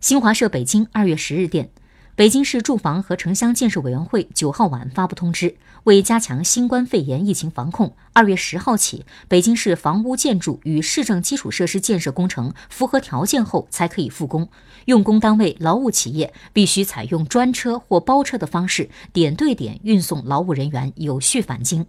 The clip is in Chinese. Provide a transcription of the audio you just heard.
新华社北京二月十日电北京市住房和城乡建设委员会九号晚发布通知为加强新冠肺炎疫情防控二月十号起北京市房屋建筑与市政基础设施建设工程符合条件后才可以复工。用工单位劳务企业必须采用专车或包车的方式点对点运送劳务人员有序返京。